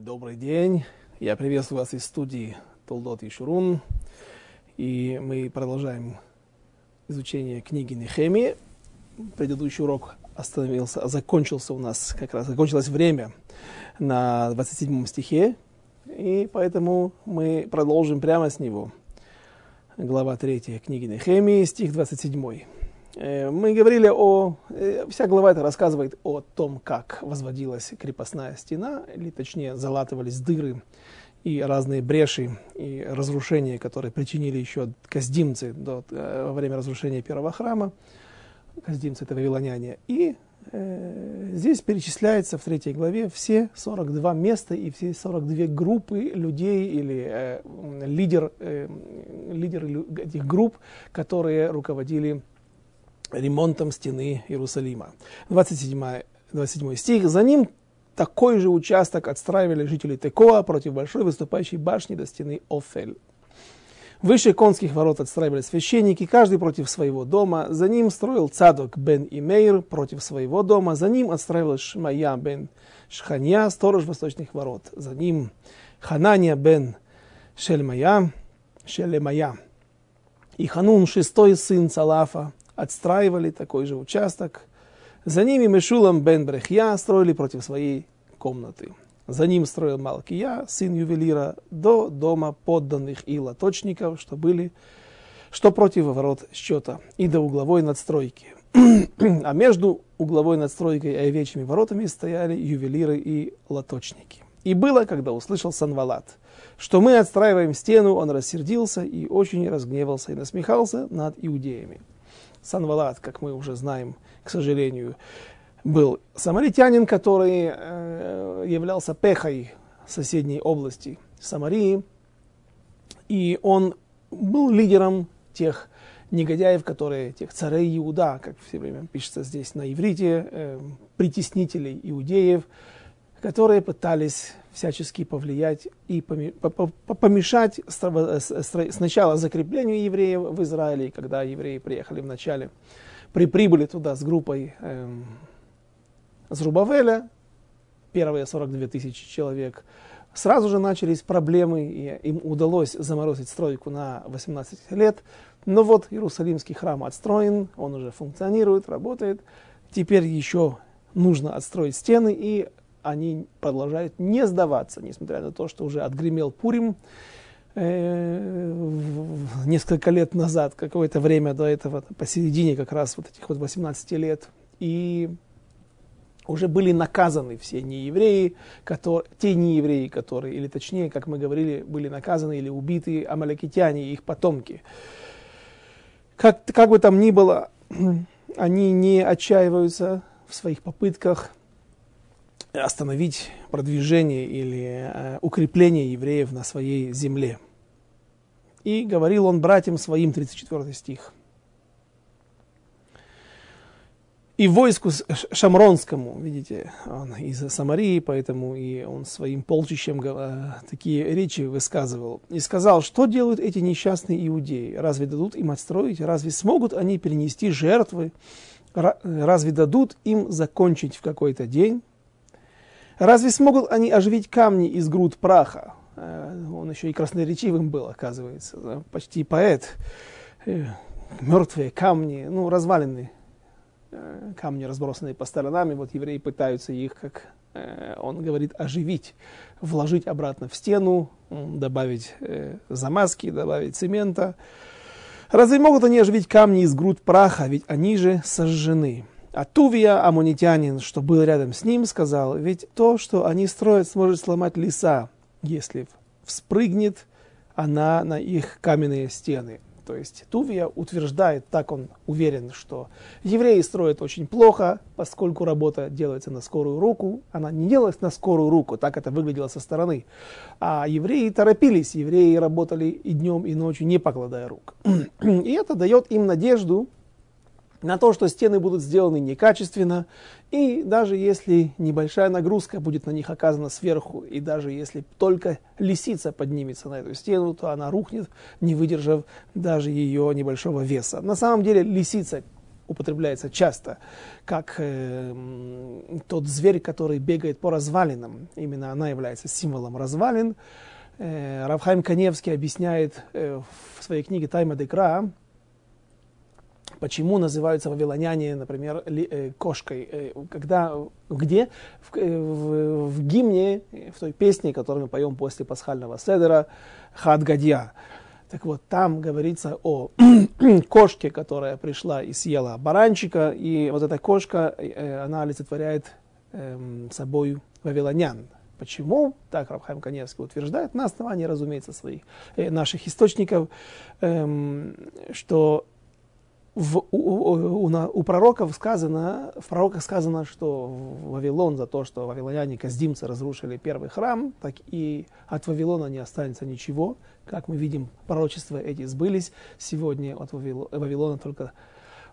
Добрый день. Я приветствую вас из студии Толдот и Шурун. И мы продолжаем изучение книги Нехемии. Предыдущий урок остановился, закончился у нас, как раз закончилось время на 27 стихе. И поэтому мы продолжим прямо с него. Глава 3 книги Нехемии, стих 27. Э, мы говорили о... Э, вся глава это рассказывает о том, как возводилась крепостная стена, или точнее залатывались дыры и разные бреши и разрушения, которые причинили еще каздимцы до, э, во время разрушения первого храма. Каздимцы это вавилоняне. И э, здесь перечисляется в третьей главе все 42 места и все 42 группы людей или э, лидер, э, лидеры этих групп, которые руководили ремонтом стены Иерусалима. 27, 27 стих. За ним такой же участок отстраивали жители Текоа против большой выступающей башни до стены Офель. Выше конских ворот отстраивали священники, каждый против своего дома. За ним строил Цадок бен Имейр против своего дома. За ним отстраивал Шмая бен Шханья, сторож восточных ворот. За ним Ханания бен Шельмая, Шелемая. И Ханун, шестой сын Цалафа, отстраивали такой же участок. За ними Мешулам бен Брехья строили против своей комнаты. За ним строил Малкия, сын ювелира, до дома подданных и лоточников, что были, что против ворот счета, и до угловой надстройки. а между угловой надстройкой и овечьими воротами стояли ювелиры и лоточники. И было, когда услышал Санвалат, что мы отстраиваем стену, он рассердился и очень разгневался и насмехался над иудеями. Санвалат, как мы уже знаем, к сожалению, был самаритянин, который э, являлся пехой соседней области Самарии. И он был лидером тех негодяев, которые, тех царей Иуда, как все время пишется здесь на иврите, э, притеснителей иудеев, которые пытались всячески повлиять и помешать сначала закреплению евреев в Израиле, когда евреи приехали в начале, при прибыли туда с группой эм, Зрубавеля, первые 42 тысячи человек, сразу же начались проблемы, и им удалось заморозить стройку на 18 лет. Но вот Иерусалимский храм отстроен, он уже функционирует, работает. Теперь еще нужно отстроить стены, и они продолжают не сдаваться, несмотря на то, что уже отгремел Пурим э, несколько лет назад, какое-то время до этого, посередине как раз вот этих вот 18 лет. И уже были наказаны все неевреи, которые, те неевреи, которые, или точнее, как мы говорили, были наказаны или убиты амалякитяне и их потомки. Как, как бы там ни было, они не отчаиваются в своих попытках остановить продвижение или э, укрепление евреев на своей земле. И говорил он братьям своим, 34 стих. И войску шамронскому, видите, он из Самарии, поэтому и он своим полчищем э, такие речи высказывал. И сказал, что делают эти несчастные иудеи? Разве дадут им отстроить? Разве смогут они перенести жертвы? Разве дадут им закончить в какой-то день? Разве смогут они оживить камни из груд праха? Э, он еще и красноречивым был, оказывается, почти поэт. Э, Мертвые камни, ну, развалины, э, камни, разбросанные по сторонам, и вот евреи пытаются их, как он говорит, оживить, вложить обратно в стену, добавить замазки, добавить цемента. Разве могут они оживить камни из груд праха, ведь они же сожжены? А Тувия, амунитянин, что был рядом с ним, сказал, ведь то, что они строят, сможет сломать леса, если вспрыгнет она на их каменные стены. То есть Тувия утверждает, так он уверен, что евреи строят очень плохо, поскольку работа делается на скорую руку. Она не делалась на скорую руку, так это выглядело со стороны. А евреи торопились, евреи работали и днем, и ночью, не покладая рук. И это дает им надежду, на то, что стены будут сделаны некачественно, и даже если небольшая нагрузка будет на них оказана сверху, и даже если только лисица поднимется на эту стену, то она рухнет, не выдержав даже ее небольшого веса. На самом деле лисица употребляется часто, как э, тот зверь, который бегает по развалинам. Именно она является символом развалин. Э, Равхайм Каневский объясняет э, в своей книге «Тайма Декра», почему называются вавилоняне, например, ли, э, кошкой. Э, когда, где? В, э, в, в гимне, в той песне, которую мы поем после пасхального седера, Хад Гадья. Так вот, там говорится о кошке, которая пришла и съела баранчика, и вот эта кошка, она олицетворяет э, собой вавилонян. Почему? Так Рабхайм Каневский утверждает, на основании, разумеется, своих, наших источников, э, что в, у, у, у, у пророков сказано, в пророках сказано, что Вавилон за то, что вавилоняне, каздимцы разрушили первый храм, так и от Вавилона не останется ничего. Как мы видим, пророчества эти сбылись. Сегодня от Вавилона только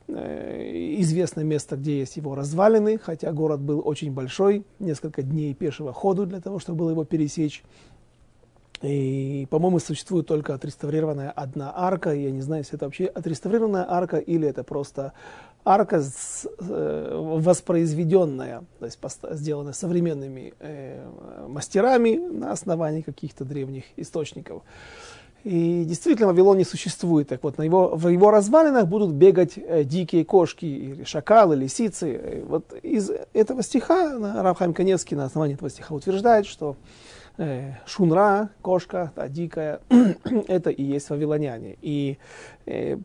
э, известное место, где есть его развалины, хотя город был очень большой, несколько дней пешего ходу для того, чтобы было его пересечь. И, по-моему, существует только отреставрированная одна арка. Я не знаю, если это вообще отреставрированная арка или это просто арка с, э, воспроизведенная, то есть сделанная современными э, мастерами на основании каких-то древних источников. И действительно, Вавилон не существует. Так вот, на его, в его развалинах будут бегать э, дикие кошки, или шакалы, лисицы. И вот из этого стиха Равхайм Каневский на основании этого стиха утверждает, что э, шунра, кошка, та дикая, это и есть вавилоняне. И э,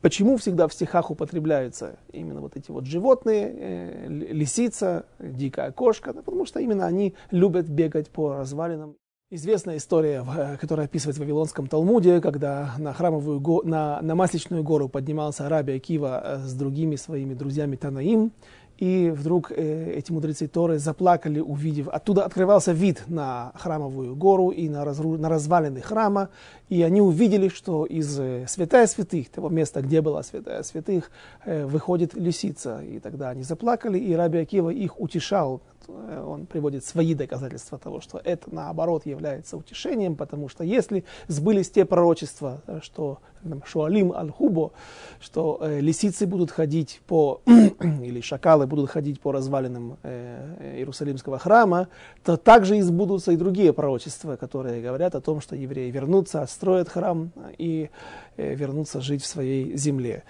почему всегда в стихах употребляются именно вот эти вот животные, э, лисица, дикая кошка? Да, потому что именно они любят бегать по развалинам. Известная история, э, которая описывается в Вавилонском Талмуде, когда на храмовую го, на, на Масличную гору поднимался Араби Акива э, с другими своими друзьями Танаим, и вдруг э, эти мудрецы Торы заплакали, увидев, оттуда открывался вид на храмовую гору и на, разру, на развалины храма, и они увидели, что из э, святая святых, того места, где была святая святых, э, выходит лисица. И тогда они заплакали, и Раби Акива их утешал. Э, он приводит свои доказательства того, что это наоборот является утешением, потому что если сбылись те пророчества, э, что Шуалим Аль-Хубо, что э, лисицы будут ходить по, или шакалы будут ходить по развалинам э, Иерусалимского храма, то также избудутся и другие пророчества, которые говорят о том, что евреи вернутся, отстроят храм и э, вернутся жить в своей земле.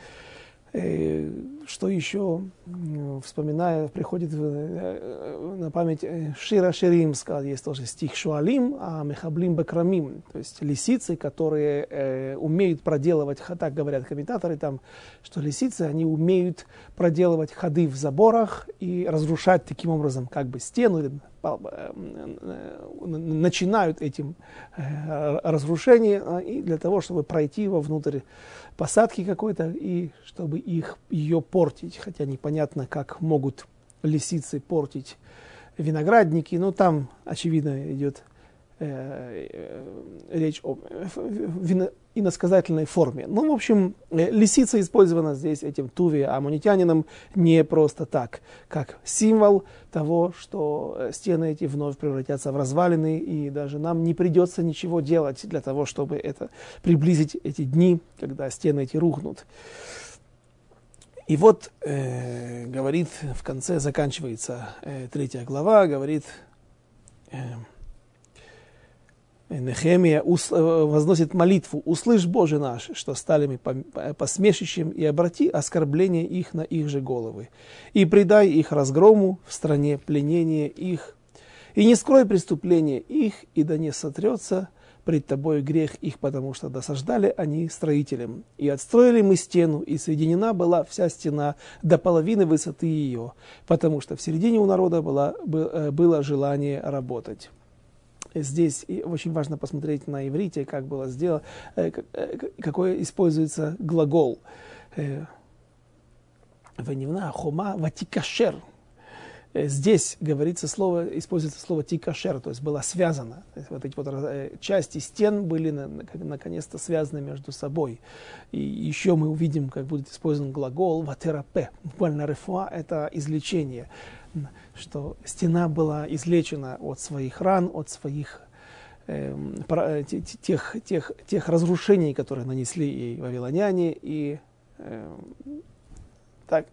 Э, что еще, вспоминая, приходит э, на память э, Шира Шеримска, есть тоже стих Шуалим, а Мехаблим Бакрамим, то есть лисицы, которые э, умеют проделывать, так говорят комментаторы там, что лисицы, они умеют проделывать ходы в заборах и разрушать таким образом как бы стену, начинают этим разрушение, и для того, чтобы пройти вовнутрь посадки какой-то, и чтобы их, ее портить. Хотя непонятно, как могут лисицы портить виноградники, но там, очевидно, идет э, э, речь о вино, иносказательной форме. Ну, в общем, э, лисица использована здесь этим Туви амунитянином не просто так, как символ того, что э, стены эти вновь превратятся в развалины, и даже нам не придется ничего делать для того, чтобы это приблизить эти дни, когда стены эти рухнут. И вот э, говорит в конце, заканчивается э, третья глава, говорит... Э, Нехемия э, возносит молитву, «Услышь, Боже наш, что стали мы посмешищем, и обрати оскорбление их на их же головы, и предай их разгрому в стране пленения их, и не скрой преступления их, и да не сотрется пред тобой грех их, потому что досаждали они строителям. И отстроили мы стену, и соединена была вся стена до половины высоты ее, потому что в середине у народа было, э, было желание работать» здесь очень важно посмотреть на иврите, как было сделано, э, э, какой используется глагол. Ванивна, хома, ватикашер. Здесь говорится слово, используется слово тикашер, то есть было связано. есть вот эти вот части стен были наконец-то связаны между собой. И еще мы увидим, как будет использован глагол ватерапе. Буквально рефуа – это излечение что стена была излечена от своих ран, от своих эм, э, тех, тех, тех разрушений, которые нанесли ей вавилоняне, и Э, так,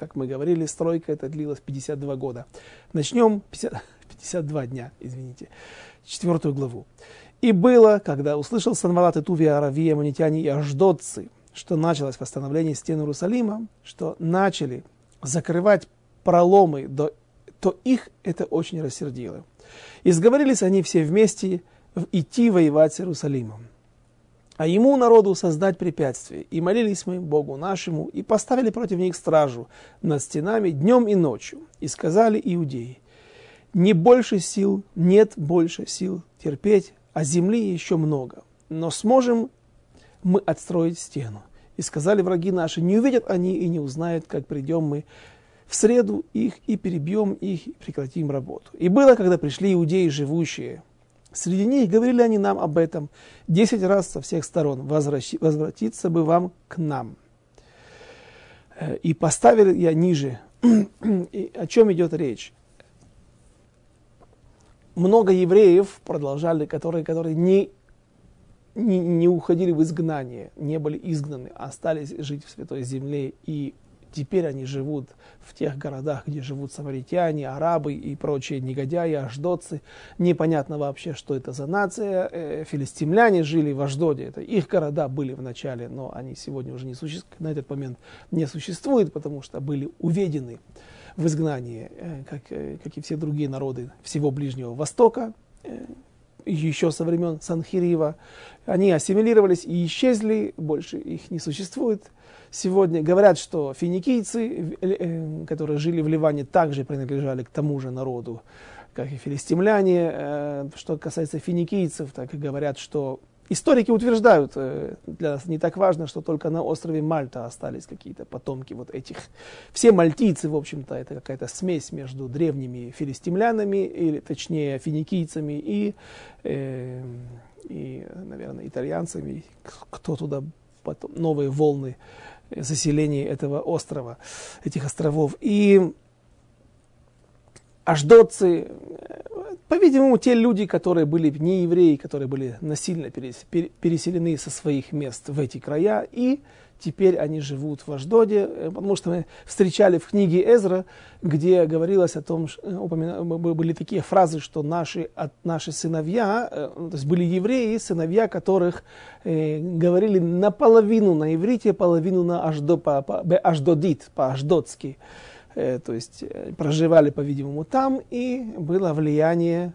как мы говорили, стройка это длилась 52 года. Начнем 50, 52 дня, извините, четвертую главу. И было, когда услышал Санвалат и Туви, Аравия, Манитяне и Аждотцы, что началось восстановление стен Иерусалима, что начали закрывать проломы, до, то их это очень рассердило. И сговорились они все вместе идти воевать с Иерусалимом. А ему, народу, создать препятствие. И молились мы Богу нашему, и поставили против них стражу над стенами днем и ночью. И сказали иудеи, не больше сил, нет больше сил терпеть, а земли еще много. Но сможем мы отстроить стену. И сказали враги наши, не увидят они и не узнают, как придем мы в среду их и перебьем их и прекратим работу. И было, когда пришли иудеи, живущие среди них, говорили они нам об этом десять раз со всех сторон, возвращи, возвратиться бы вам к нам. Э, и поставили я ниже, и о чем идет речь. Много евреев продолжали, которые, которые не, не, не уходили в изгнание, не были изгнаны, а остались жить в Святой Земле и Теперь они живут в тех городах, где живут самаритяне, арабы и прочие негодяи, аждотцы. Непонятно вообще, что это за нация. Э, филистимляне жили в Аждоде. Это их города были в начале, но они сегодня уже не существуют, на этот момент не существуют, потому что были уведены в изгнание, э, как, э, как и все другие народы всего Ближнего Востока еще со времен Санхирива. Они ассимилировались и исчезли, больше их не существует сегодня говорят, что финикийцы, э, которые жили в Ливане, также принадлежали к тому же народу, как и филистимляне. Э, что касается финикийцев, так и говорят, что историки утверждают, э, для нас не так важно, что только на острове Мальта остались какие-то потомки вот этих. Все мальтийцы, в общем-то, это какая-то смесь между древними филистимлянами, или точнее финикийцами и, и наверное, итальянцами. Кто туда потом, новые волны заселении этого острова, этих островов. И аждотцы, по-видимому, те люди, которые были не евреи, которые были насильно переселены со своих мест в эти края, и теперь они живут в Аждоде, э, потому что мы встречали в книге Эзра, где говорилось о том, э, упомина, были такие фразы, что наши, от, наши сыновья, э, ну, то есть были евреи, сыновья которых э, говорили наполовину на иврите, половину на аждо, по, по, аждодит, по-аждотски. Э, то есть проживали, по-видимому, там, и было влияние,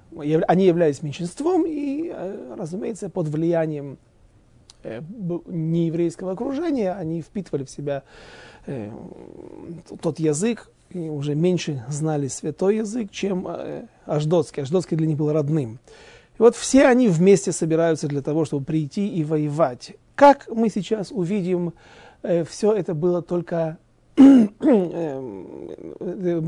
они являлись меньшинством, и, разумеется, под влиянием нееврейского окружения, они впитывали в себя э, тот язык, и уже меньше знали святой язык, чем э, аждотский. Аждотский для них был родным. И вот все они вместе собираются для того, чтобы прийти и воевать. Как мы сейчас увидим, э, все это было только Э, были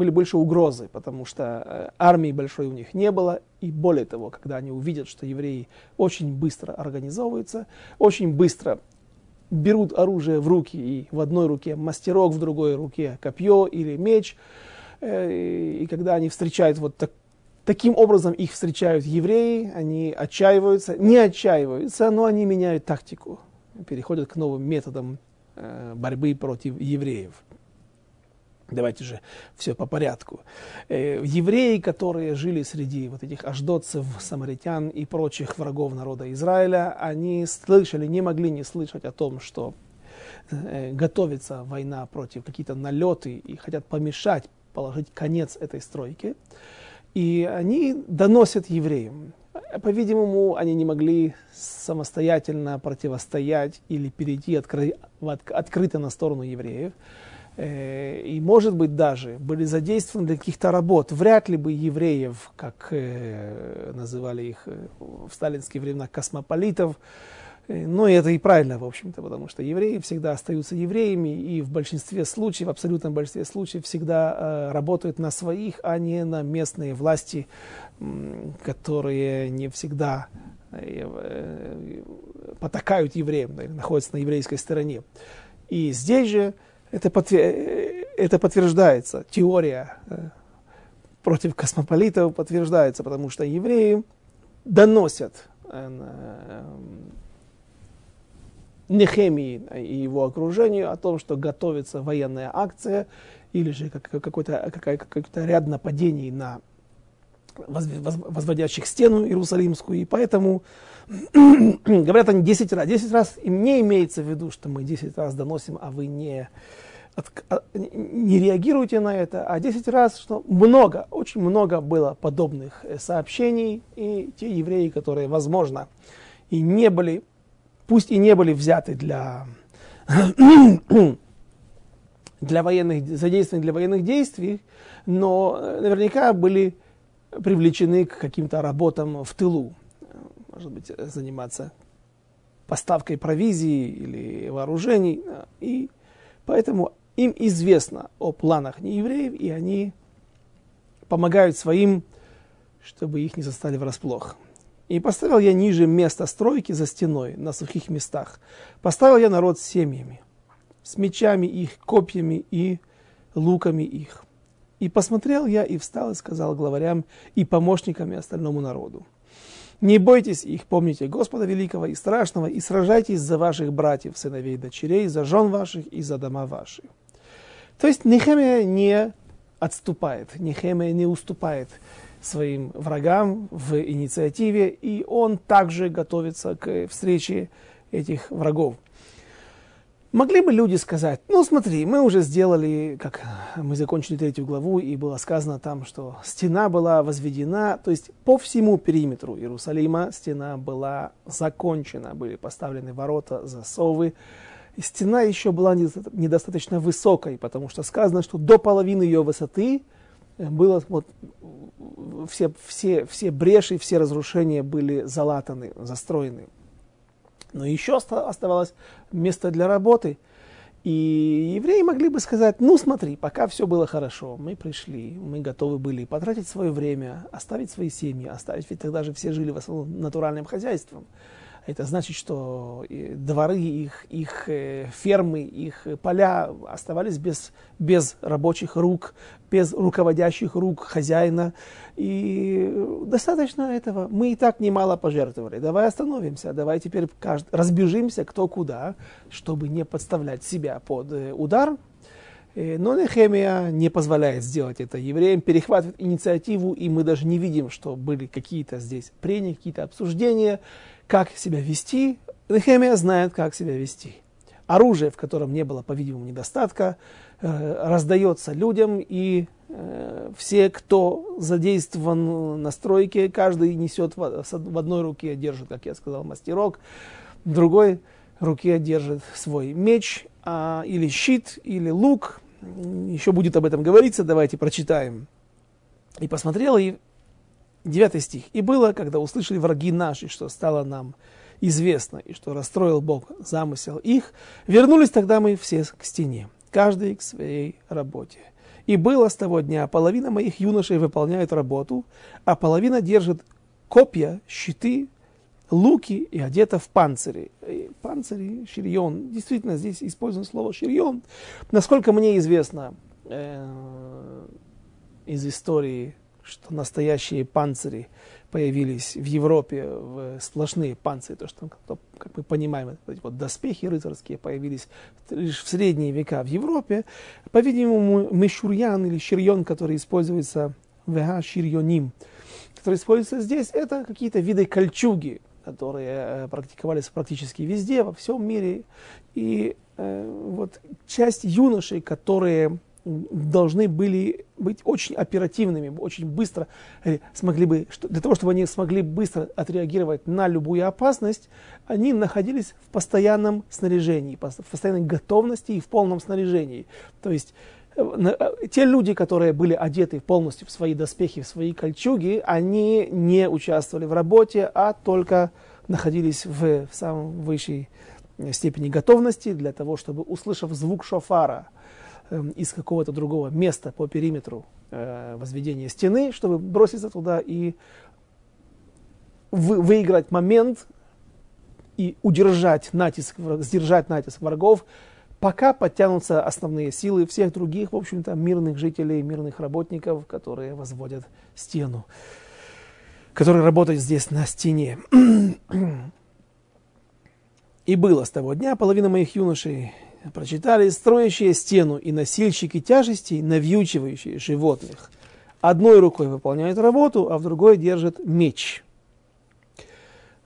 больше угрозы, потому что э, армии большой у них не было. И более того, когда они увидят, что евреи очень быстро организовываются, очень быстро берут оружие в руки, и в одной руке мастерок, в другой руке копье или меч, э, и когда они встречают вот так, таким образом их встречают евреи, они отчаиваются, не отчаиваются, но они меняют тактику, переходят к новым методам борьбы против евреев. Давайте же все по порядку. Э, евреи, которые жили среди вот этих аждотцев, самаритян и прочих врагов народа Израиля, они слышали, не могли не слышать о том, что э, готовится война против какие-то налеты и хотят помешать, положить конец этой стройке. И они доносят евреям. По-видимому, они не могли самостоятельно противостоять или перейти откры- открыто на сторону евреев. Э, и, может быть, даже были задействованы для каких-то работ. Вряд ли бы евреев, как э, называли их э, в сталинские времена, космополитов, но это и правильно, в общем-то, потому что евреи всегда остаются евреями, и в большинстве случаев, в абсолютном большинстве случаев, всегда работают на своих, а не на местные власти, которые не всегда потакают евреям, находятся на еврейской стороне. И здесь же это, подтвер... это подтверждается, теория э, против космополитов подтверждается, потому что евреи доносят э, Нехемии и его окружению о том, что готовится военная акция или же какой-то, какой-то ряд нападений на возводящих стену Иерусалимскую. И поэтому говорят они 10 раз. 10 раз им не имеется в виду, что мы 10 раз доносим, а вы не, а, не реагируете на это, а 10 раз, что много, очень много было подобных э, сообщений, и те евреи, которые, возможно, и не были, пусть и не были взяты для, для военных, задействованы для военных действий, но э, наверняка были привлечены к каким-то работам в тылу. Может быть, заниматься поставкой провизии или вооружений. И поэтому им известно о планах неевреев, и они помогают своим, чтобы их не застали врасплох. И поставил я ниже место стройки за стеной, на сухих местах. Поставил я народ с семьями, с мечами их, копьями и луками их. И посмотрел я и встал и сказал главарям и помощникам и остальному народу. Не бойтесь их, помните Господа Великого и Страшного, и сражайтесь за ваших братьев, сыновей дочерей, за жен ваших и за дома ваши. То есть Нехемия не отступает, Нехемия не уступает своим врагам в инициативе, и он также готовится к встрече этих врагов. Могли бы люди сказать, ну смотри, мы уже сделали, как мы закончили третью главу, и было сказано там, что стена была возведена, то есть по всему периметру Иерусалима стена была закончена, были поставлены ворота, засовы. И стена еще была недостаточно высокой, потому что сказано, что до половины ее высоты было вот все, все, все бреши, все разрушения были залатаны, застроены. Но еще оставалось место для работы. И евреи могли бы сказать, ну смотри, пока все было хорошо, мы пришли, мы готовы были потратить свое время, оставить свои семьи, оставить, ведь тогда же все жили в основном натуральным хозяйством. Это значит, что дворы их, их э, фермы, их поля оставались без, без рабочих рук, без руководящих рук хозяина. И достаточно этого. Мы и так немало пожертвовали. Давай остановимся, давай теперь каждый, разбежимся кто куда, чтобы не подставлять себя под э, удар. Э, но Нехемия не позволяет сделать это евреям, перехватывает инициативу, и мы даже не видим, что были какие-то здесь прения, какие-то обсуждения как себя вести, Нехемия знает, как себя вести. Оружие, в котором не было, по-видимому, недостатка, э, раздается людям, и э, все, кто задействован на стройке, каждый несет в, одной руке, держит, как я сказал, мастерок, в другой руке держит свой меч а, или щит, или лук. Еще будет об этом говориться, давайте прочитаем. И посмотрел, и Девятый стих. «И было, когда услышали враги наши, что стало нам известно, и что расстроил Бог замысел их, вернулись тогда мы все к стене, каждый к своей работе. И было с того дня, половина моих юношей выполняет работу, а половина держит копья, щиты, луки и одета в панцири. И панцири, ширьон. Действительно, здесь используем слово ширьон. Насколько мне известно э, из истории что настоящие панцири появились в Европе, в сплошные панцири, то, что, как мы понимаем, эти вот доспехи рыцарские появились лишь в средние века в Европе. По-видимому, мешурьян или ширьон, который используется в ширьоним, который используется здесь, это какие-то виды кольчуги, которые э, практиковались практически везде, во всем мире. И э, вот часть юношей, которые должны были быть очень оперативными, очень быстро э, смогли бы, для того, чтобы они смогли быстро отреагировать на любую опасность, они находились в постоянном снаряжении, в постоянной готовности и в полном снаряжении. То есть э, э, те люди, которые были одеты полностью в свои доспехи, в свои кольчуги, они не участвовали в работе, а только находились в, в самом высшей степени готовности для того, чтобы, услышав звук шофара, из какого-то другого места по периметру э, возведения стены, чтобы броситься туда и вы, выиграть момент и удержать натиск, сдержать натиск врагов, пока подтянутся основные силы всех других, в общем-то, мирных жителей, мирных работников, которые возводят стену, которые работают здесь на стене. И было с того дня половина моих юношей прочитали строящие стену и носильщики тяжестей, навьючивающие животных. Одной рукой выполняют работу, а в другой держат меч.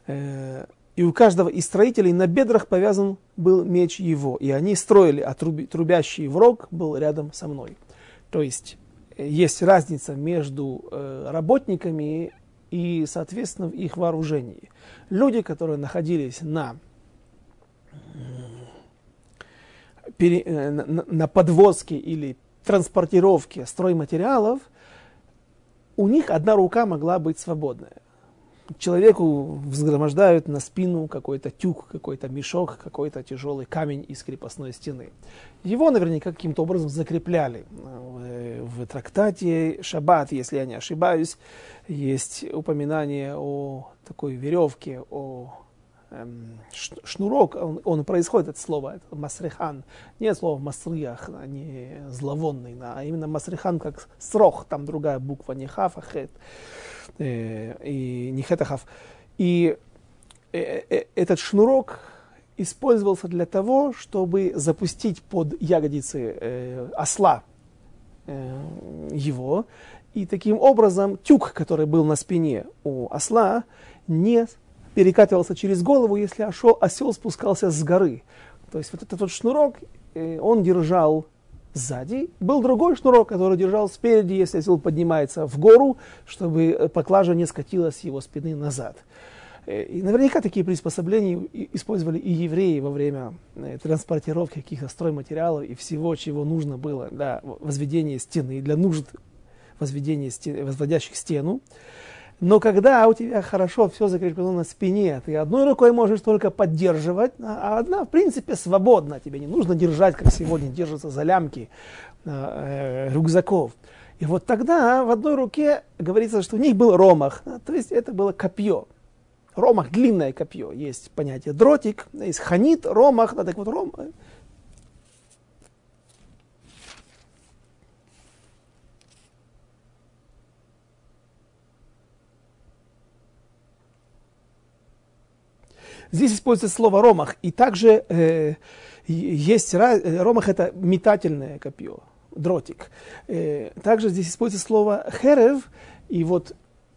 Э, и у каждого из строителей на бедрах повязан был меч его. И они строили, а трубящий враг был рядом со мной. То есть э, есть разница между э, работниками и, соответственно, в их вооружении. Люди, которые находились на, на, на подвозке или транспортировке стройматериалов, у них одна рука могла быть свободная человеку взгромождают на спину какой-то тюк, какой-то мешок, какой-то тяжелый камень из крепостной стены. Его наверняка каким-то образом закрепляли. В, в трактате Шаббат, если я не ошибаюсь, есть упоминание о такой веревке, о шнурок, он, он происходит от слова, масрихан, не от слова масриях, а не зловонный, а именно масрихан как срох, там другая буква, не хав, а хет. Э, и Нихетахав. И э, э, этот шнурок использовался для того, чтобы запустить под ягодицы осла его, и таким образом тюк, который был на спине у осла, не перекатывался через голову, если осел, осел спускался с горы. То есть вот этот вот шнурок, он держал сзади. Был другой шнурок, который держал спереди, если осел поднимается в гору, чтобы э, поклажа не скатилась с его спины назад. Э, и наверняка такие приспособления использовали и евреи во время э, транспортировки каких-то стройматериалов и всего, чего нужно было для возведения стены, для нужд возведения стен, возводящих стену. Но когда у тебя хорошо все закреплено на спине, ты одной рукой можешь только поддерживать, а одна, в принципе, свободна. Тебе не нужно держать, как сегодня держатся за лямки э, рюкзаков. И вот тогда в одной руке говорится, что у них был ромах, то есть это было копье. Ромах, длинное копье. Есть понятие дротик, есть ханит, ромах, да, так вот ром, Здесь используется слово ромах. И также э, есть э, ромах это метательное копье, дротик. Э, также здесь используется слово херев. И вот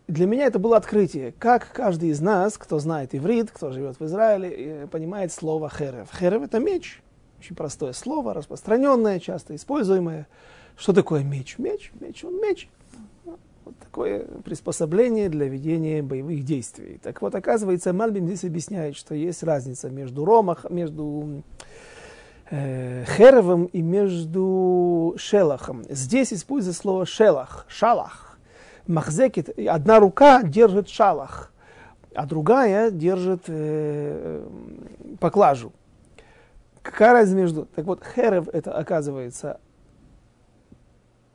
для меня это было открытие, как каждый из нас, кто знает иврит, кто живет в Израиле, э, понимает слово херев. Херев это меч. Очень простое слово, распространенное, часто используемое. Что такое меч? Меч, меч, он меч. Вот такое приспособление для ведения боевых действий. Так вот, оказывается, Мальбим здесь объясняет, что есть разница между ромах, между э, херовым и между шелахом. Здесь используется слово шелах, шалах. Махзекит, одна рука держит шалах, а другая держит э, поклажу. Какая разница между... Так вот, херев это оказывается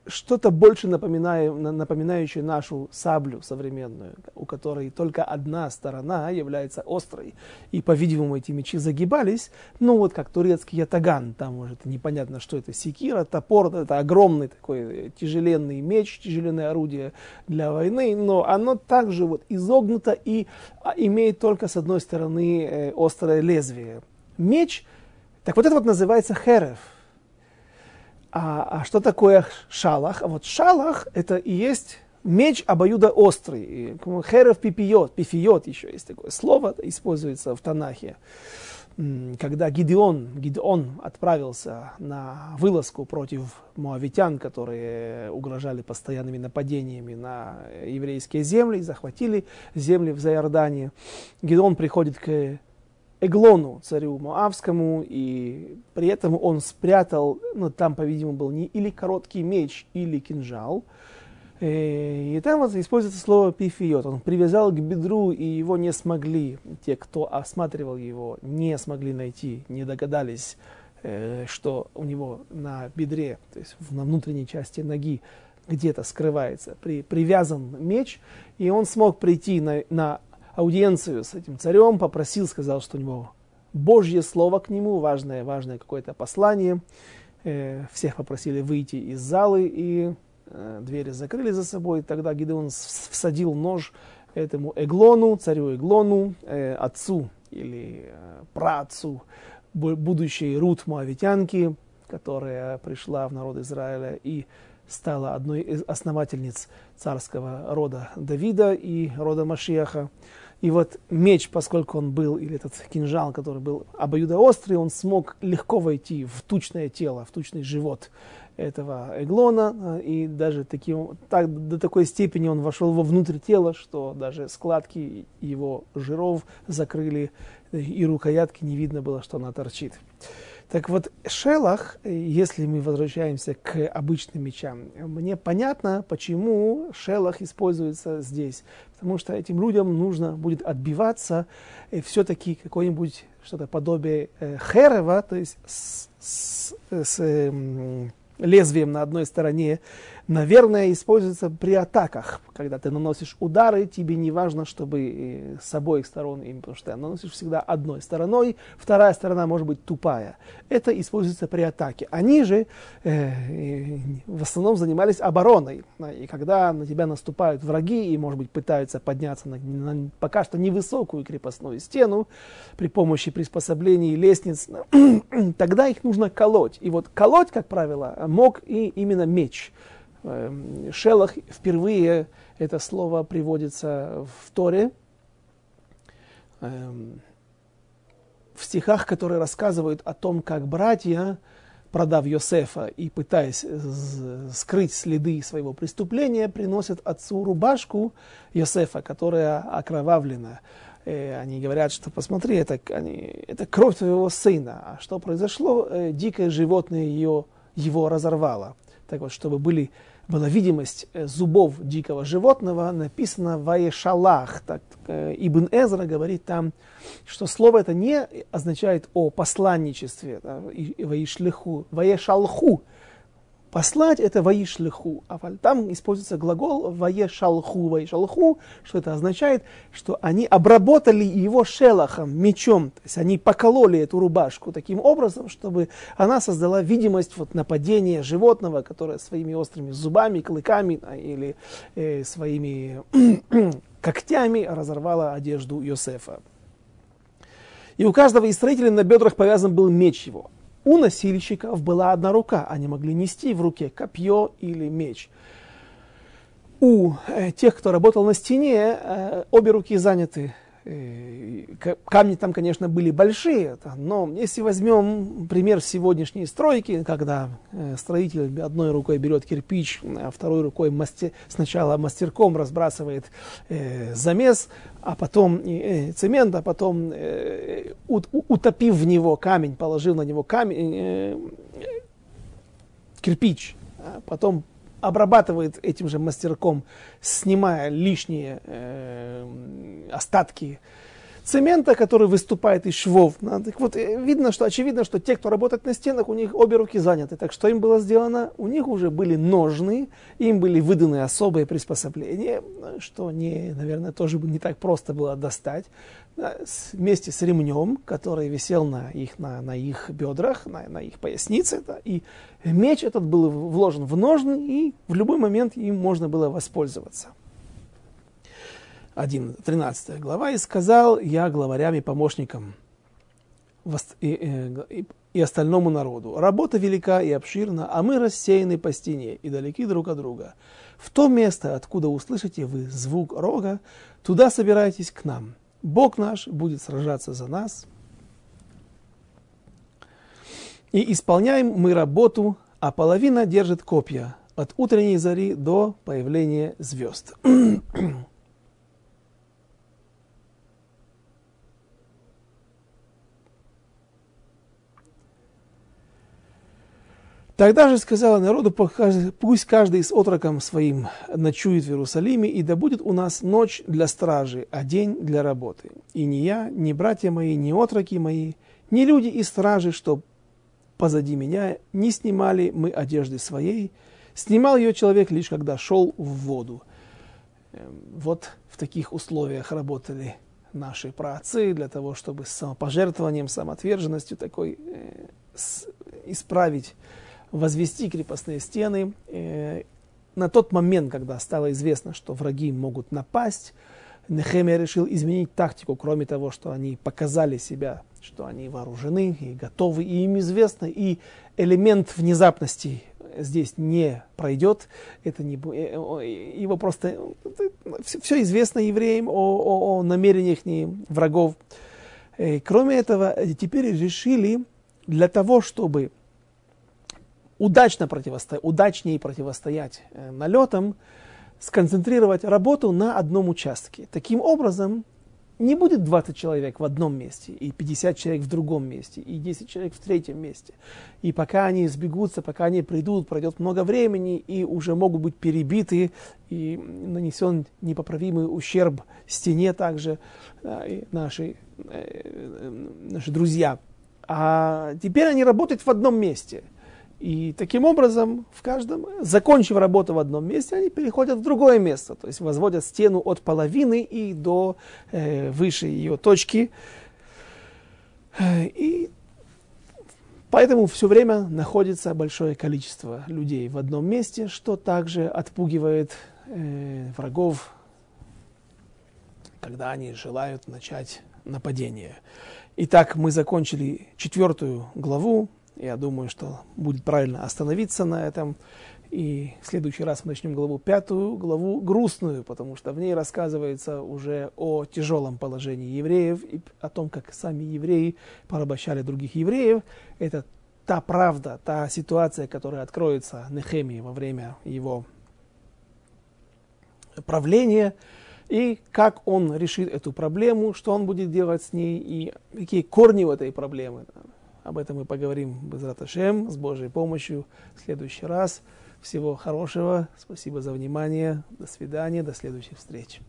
что-то больше напоминающее нашу саблю современную, у которой только одна сторона является острой. И, по-видимому, эти мечи загибались, ну вот как турецкий ятаган, там может непонятно, что это, секира, топор, это огромный такой тяжеленный меч, тяжеленное орудие для войны, но оно также вот изогнуто и а, имеет только с одной стороны э, острое лезвие. Меч, так вот это вот называется херев – а, а что такое шалах? Вот шалах это и есть меч обоюдоострый. Херев пипиот, пифиот еще есть такое слово, используется в Танахе. Когда Гидеон, Гидеон отправился на вылазку против муавитян, которые угрожали постоянными нападениями на еврейские земли, захватили земли в Зайордании, Гидеон приходит к Эглону, царю Моавскому, и при этом он спрятал, ну там, по-видимому, был не или короткий меч, или кинжал, э, и там вот используется слово пифиот. Он привязал к бедру, и его не смогли, те, кто осматривал его, не смогли найти, не догадались, э, что у него на бедре, то есть на внутренней части ноги, где-то скрывается при, привязан меч, и он смог прийти на, на аудиенцию с этим царем, попросил, сказал, что у него Божье слово к нему, важное, важное какое-то послание. Э, всех попросили выйти из залы, и э, двери закрыли за собой. Тогда Гидеон всадил нож этому Эглону, царю Эглону, э, отцу или праотцу будущей Рут Моавитянки, которая пришла в народ Израиля и стала одной из основательниц царского рода Давида и рода Машиаха. И вот меч, поскольку он был, или этот кинжал, который был обоюдоострый, он смог легко войти в тучное тело, в тучный живот этого Эглона, и даже таким, так, до такой степени он вошел во внутрь тела, что даже складки его жиров закрыли, и рукоятки не видно было, что она торчит. Так вот, шелах, если мы возвращаемся к обычным мечам, мне понятно, почему шелах используется здесь. Потому что этим людям нужно будет отбиваться все-таки какое-нибудь что-то подобие э, херева, то есть с, с, с э, лезвием на одной стороне, наверное, используется при атаках. Когда ты наносишь удары, тебе не важно, чтобы э, с обоих сторон, потому что ты наносишь всегда одной стороной, вторая сторона может быть тупая. Это используется при атаке. Они же э, в основном занимались обороной. И когда на тебя наступают враги и, может быть, пытаются подняться на, на пока что невысокую крепостную стену при помощи приспособлений лестниц, тогда их нужно колоть. И вот колоть, как правило, мог и именно меч. Эм, Шелах впервые это слово приводится в Торе, эм, в стихах, которые рассказывают о том, как братья, продав Йосефа и пытаясь скрыть следы своего преступления, приносят отцу рубашку Йосефа, которая окровавлена. И э, они говорят, что посмотри, это, они, это кровь твоего сына. А что произошло? Э, дикое животное ее, его разорвало. Так вот, чтобы были была видимость э, зубов дикого животного, написано «Ваешалах». Так, э, Ибн Эзра говорит там, что слово это не означает о посланничестве, да, «Ваишлиху», «Ваешалху», Послать это воишлиху, а там используется глагол воешалху, воешалху, что это означает, что они обработали его шелахом, мечом, то есть они покололи эту рубашку таким образом, чтобы она создала видимость вот нападения животного, которое своими острыми зубами, клыками а, или э, своими когтями разорвало одежду Йосефа. И у каждого из строителей на бедрах повязан был меч его. У носильщиков была одна рука, они могли нести в руке копье или меч. У э, тех, кто работал на стене, э, обе руки заняты камни там, конечно, были большие, но если возьмем пример сегодняшней стройки, когда э, строитель одной рукой берет кирпич, а второй рукой мастер, сначала мастерком разбрасывает э, замес, а потом цемент, а потом утопив в него камень, положил на него камень, кирпич, а потом обрабатывает этим же мастерком, снимая лишние э, остатки цемента, который выступает из швов. Так вот, э, видно, что очевидно, что те, кто работает на стенах, у них обе руки заняты. Так что им было сделано? У них уже были ножны, им были выданы особые приспособления, что, не, наверное, тоже не так просто было достать вместе с ремнем, который висел на их, на, на их бедрах, на, на их пояснице. Да, и меч этот был вложен в ножны, и в любой момент им можно было воспользоваться. 1, 13 глава. «И сказал я главарям и помощникам и, и, и остальному народу, работа велика и обширна, а мы рассеяны по стене и далеки друг от друга. В то место, откуда услышите вы звук рога, туда собирайтесь к нам» Бог наш будет сражаться за нас. И исполняем мы работу, а половина держит копья от утренней зари до появления звезд. Тогда же сказала народу, пусть каждый с отроком своим ночует в Иерусалиме, и да будет у нас ночь для стражи, а день для работы. И ни я, ни братья мои, ни отроки мои, ни люди и стражи, что позади меня, не снимали мы одежды своей. Снимал ее человек лишь когда шел в воду. Эм, вот в таких условиях работали наши праотцы для того, чтобы с самопожертвованием, самоотверженностью такой э, исправить возвести крепостные стены. Э, на тот момент, когда стало известно, что враги могут напасть, Нехемия решил изменить тактику, кроме того, что они показали себя, что они вооружены и готовы, и им известно, и элемент внезапности здесь не пройдет, это не, э, его просто все известно евреям о, о, о намерениях врагов. Э, кроме этого, теперь решили для того, чтобы удачно противостоять, удачнее противостоять э, налетам, сконцентрировать работу на одном участке. Таким образом, не будет 20 человек в одном месте, и 50 человек в другом месте, и 10 человек в третьем месте. И пока они сбегутся, пока они придут, пройдет много времени, и уже могут быть перебиты, и нанесен непоправимый ущерб стене также, и наши, э, наши друзья. А теперь они работают в одном месте – и таким образом, в каждом, закончив работу в одном месте, они переходят в другое место, то есть возводят стену от половины и до э, выше ее точки. Э, и поэтому все время находится большое количество людей в одном месте, что также отпугивает э, врагов, когда они желают начать нападение. Итак, мы закончили четвертую главу я думаю, что будет правильно остановиться на этом. И в следующий раз мы начнем главу пятую, главу грустную, потому что в ней рассказывается уже о тяжелом положении евреев и о том, как сами евреи порабощали других евреев. Это та правда, та ситуация, которая откроется Нехемии во время его правления, и как он решит эту проблему, что он будет делать с ней, и какие корни у этой проблемы. Об этом мы поговорим без Раташем, с Божьей помощью в следующий раз. Всего хорошего. Спасибо за внимание. До свидания. До следующих встреч.